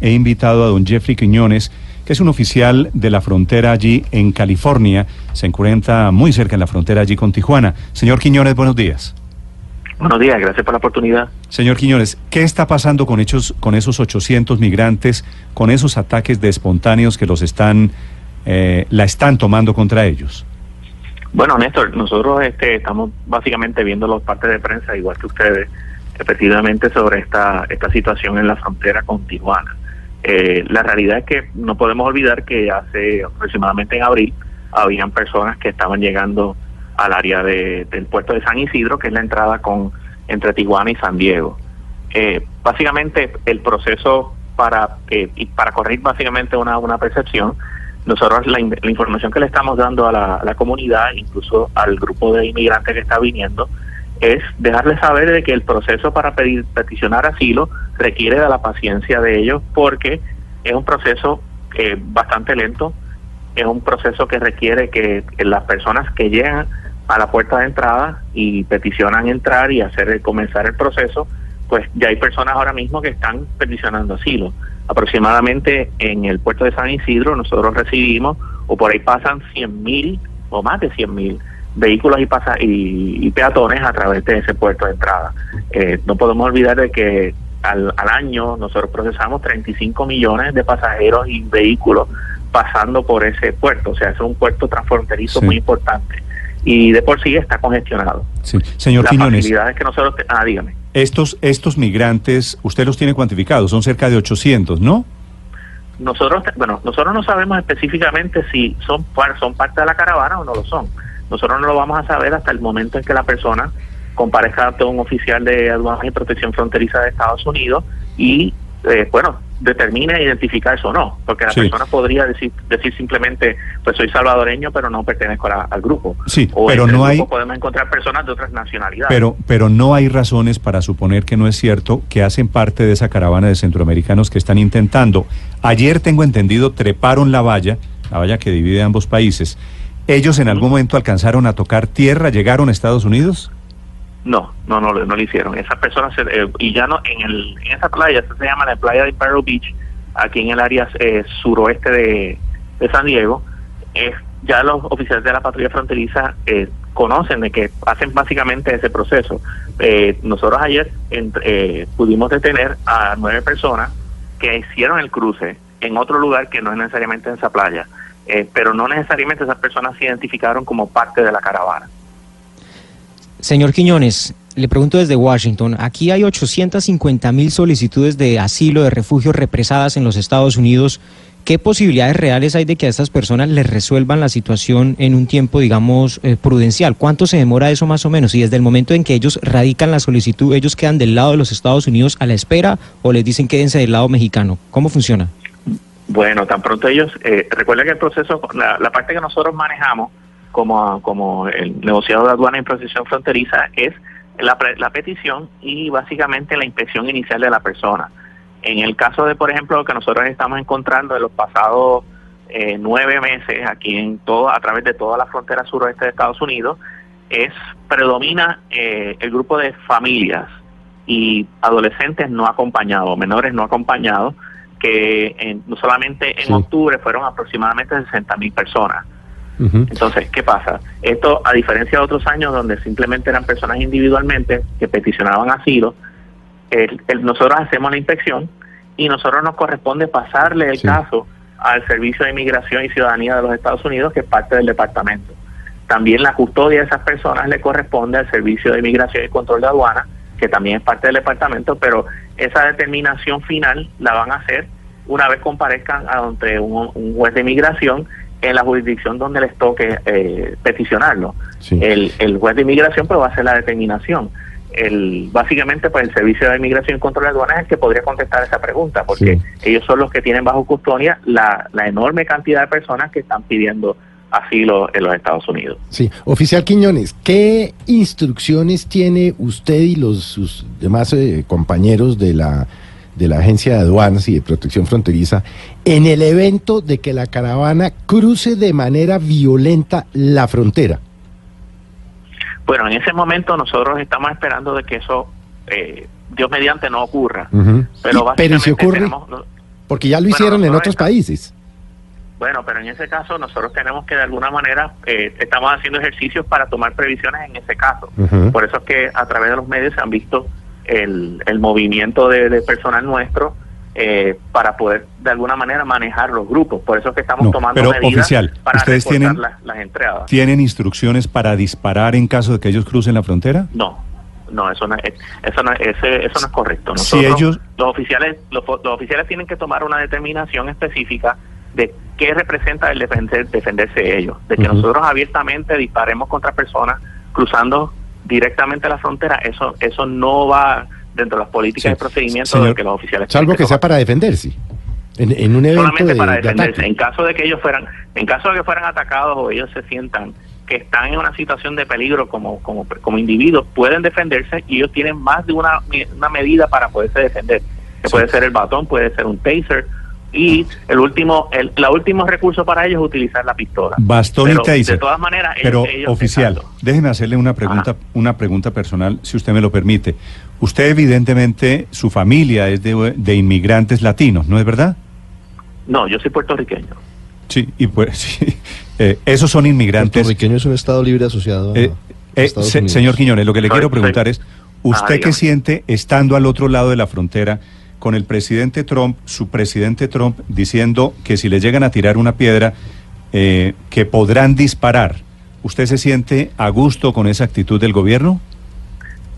He invitado a don Jeffrey Quiñones, que es un oficial de la frontera allí en California. Se encuentra muy cerca en la frontera allí con Tijuana. Señor Quiñones, buenos días. Buenos días, gracias por la oportunidad. Señor Quiñones, ¿qué está pasando con, hechos, con esos 800 migrantes, con esos ataques de espontáneos que los están, eh, la están tomando contra ellos? Bueno, Néstor, nosotros este, estamos básicamente viendo los partes de prensa, igual que ustedes, efectivamente sobre esta, esta situación en la frontera con Tijuana. Eh, la realidad es que no podemos olvidar que hace aproximadamente en abril habían personas que estaban llegando al área de, del puerto de San Isidro, que es la entrada con entre Tijuana y San Diego. Eh, básicamente el proceso para eh, y para corregir básicamente una, una percepción, nosotros la, la información que le estamos dando a la, a la, comunidad, incluso al grupo de inmigrantes que está viniendo, es dejarles saber de que el proceso para pedir peticionar asilo requiere de la paciencia de ellos porque es un proceso eh, bastante lento, es un proceso que requiere que, las personas que llegan a la puerta de entrada y peticionan entrar y hacer comenzar el proceso, pues ya hay personas ahora mismo que están peticionando asilo. Aproximadamente en el puerto de San Isidro nosotros recibimos o por ahí pasan 100 mil o más de 100 mil vehículos y, pasa y, y, peatones a través de ese puerto de entrada. Eh, no podemos olvidar de que al, al año nosotros procesamos 35 millones de pasajeros y vehículos pasando por ese puerto, o sea, es un puerto transfronterizo sí. muy importante y de por sí está congestionado. Sí. Señor Las Quiñones, facilidades que nosotros... Te... Ah, dígame. Estos, estos migrantes, usted los tiene cuantificados, son cerca de 800, ¿no? Nosotros, bueno, nosotros no sabemos específicamente si son, son parte de la caravana o no lo son. Nosotros no lo vamos a saber hasta el momento en que la persona comparezca ante un oficial de aduanas y protección fronteriza de Estados Unidos y, eh, bueno, determine identificar eso o no, porque la sí. persona podría decir, decir simplemente, pues soy salvadoreño, pero no pertenezco la, al grupo. Sí, o pero no hay. Podemos encontrar personas de otras nacionalidades. Pero, pero no hay razones para suponer que no es cierto que hacen parte de esa caravana de centroamericanos que están intentando. Ayer tengo entendido treparon la valla, la valla que divide ambos países. ¿Ellos en algún momento alcanzaron a tocar tierra, llegaron a Estados Unidos? No, no, no, no lo hicieron. Esas personas, se, eh, y ya no, en, el, en esa playa, esa se llama la playa de Imperial Beach, aquí en el área eh, suroeste de, de, San Diego, eh, ya los oficiales de la patrulla fronteriza eh, conocen de que hacen básicamente ese proceso. nosotros ayer entre, pudimos detener a nueve personas que hicieron el cruce en otro lugar que no es necesariamente en esa playa, pero no necesariamente esas personas se identificaron como parte de la caravana. Señor Quiñones, le pregunto desde Washington, aquí hay 850 mil solicitudes de asilo, de refugio represadas en los Estados Unidos. ¿Qué posibilidades reales hay de que a estas personas les resuelvan la situación en un tiempo, digamos, eh, prudencial? ¿Cuánto se demora eso más o menos? Y desde el momento en que ellos radican la solicitud, ¿ellos quedan del lado de los Estados Unidos a la espera o les dicen quédense del lado mexicano? ¿Cómo funciona? Bueno, tan pronto ellos, eh, recuerda que el proceso, la, la parte que nosotros manejamos, como, como el negociado de aduana y protección fronteriza es la, la, petición y básicamente la inspección inicial de la persona. En el caso de, por ejemplo, lo que nosotros estamos encontrando en los pasados eh, nueve meses aquí en todo, a través de toda la frontera suroeste de Estados Unidos, es predomina eh, el grupo de familias y adolescentes no acompañados, menores no acompañados, que en, no solamente en sí. octubre fueron aproximadamente 60 mil personas. Uh -huh. Entonces, ¿qué pasa? Esto, a diferencia de otros años donde simplemente eran personas individualmente que peticionaban asilo, el, el, nosotros hacemos la inspección y nosotros nos corresponde pasarle el sí. caso al Servicio de Inmigración y Ciudadanía de los Estados Unidos, que es parte del departamento. También la custodia de esas personas le corresponde al Servicio de Inmigración y Control de Aduana, que también es parte del departamento, pero esa determinación final la van a hacer una vez comparezcan ante un, un juez de inmigración en la jurisdicción donde les toque eh, peticionarlo. Sí. El, el, juez de inmigración pues va a hacer la determinación. el básicamente pues el Servicio de Inmigración y Control de Aduanas es el que podría contestar esa pregunta, porque ellos son los que tienen bajo custodia la, la enorme cantidad de personas que están pidiendo asilo en los Estados Unidos. Sí, oficial Quiñones, ¿qué instrucciones tiene usted y los sus demás eh, compañeros de la de la Agencia de Aduanas y de Protección Fronteriza en el evento de que la caravana cruce de manera violenta la frontera? Bueno, en ese momento nosotros estamos esperando de que eso, eh, Dios mediante, no ocurra. Ujú. Pero, Y- pero si ocurre, tenemos- porque ya lo Bueno, hicieron en otros países. Bueno, pero en ese caso nosotros tenemos que de alguna manera, eh, estamos haciendo ejercicios para tomar previsiones en ese caso. Por eso es que a través de los medios se han visto el, el movimiento de, de personal nuestro eh, para poder de alguna manera manejar los grupos. Por eso es que estamos No, tomando pero, medidas oficial, para ¿ustedes tienen- las, las entradas. ¿Tienen instrucciones para disparar en caso de que ellos crucen la frontera? No, no, eso no es, eso no, ese- eso no es correcto. Si Nosotros, ellos- los oficiales, los, oficiales tienen que tomar una determinación específica de qué representa el defender, defenderse de ellos, de que nosotros abiertamente disparemos contra personas cruzando directamente la frontera, eso, eso no va dentro de las políticas Sí. y procedimientos Señor, de que los oficiales Salvo que sea para defenderse. En, en un evento solamente de, para de defenderse. En caso de que ellos fueran, en caso de que fueran atacados o ellos se sientan que están en una situación de peligro como como, como individuos, pueden defenderse y ellos tienen más de una, una medida para poderse defender. Que Sí. puede ser el batón, puede ser un taser y el último el la último recurso para ellos es utilizar la pistola. Bastón Pero, y taser. De todas maneras, ellos- Pero, ellos- oficial, exacto. déjeme hacerle una pregunta, Ajá. una pregunta personal, si usted me lo permite. Usted, evidentemente, su familia es de, de inmigrantes latinos, ¿no es verdad? No, yo soy puertorriqueño. Sí, y pues, sí. Eh, esos son inmigrantes. Puertorriqueño es un estado libre asociado a Eh, eh, se- señor Quiñones, lo que le Soy- quiero soy- preguntar es, ¿usted Ah, qué siente estando al otro lado de la frontera con el presidente Trump, su presidente Trump, diciendo que si le llegan a tirar una piedra, eh, que podrán disparar? ¿Usted se siente a gusto con esa actitud del gobierno?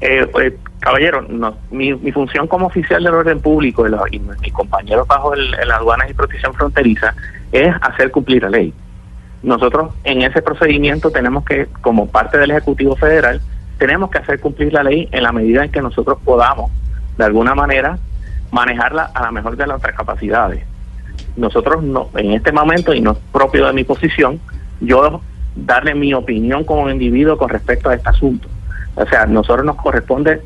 Eh, eh, caballero, no, mi, mi función como oficial del orden público y, la- y mis compañeros bajo el, el aduanas y protección fronteriza es hacer cumplir la ley. Nosotros en ese procedimiento tenemos que, como parte del Ejecutivo Federal, tenemos que hacer cumplir la ley en la medida en que nosotros podamos, de alguna manera, manejarla a la mejor de nuestras capacidades. Nosotros no, en este momento, y no es propio de mi posición, yo darle mi opinión como individuo con respecto a este asunto. O sea, a nosotros nos corresponde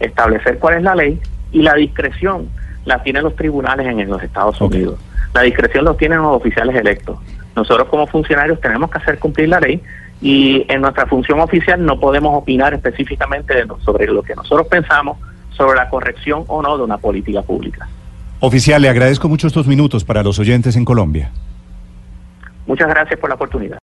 establecer cuál es la ley y la discreción la tienen los tribunales en, los Estados. Unidos. La discreción los tienen los oficiales electos. Nosotros como funcionarios tenemos que hacer cumplir la ley y en nuestra función oficial no podemos opinar específicamente de sobre lo que nosotros pensamos sobre la corrección o no de una política pública. Oficial, le agradezco mucho estos minutos para los oyentes en Colombia. Muchas gracias por la oportunidad.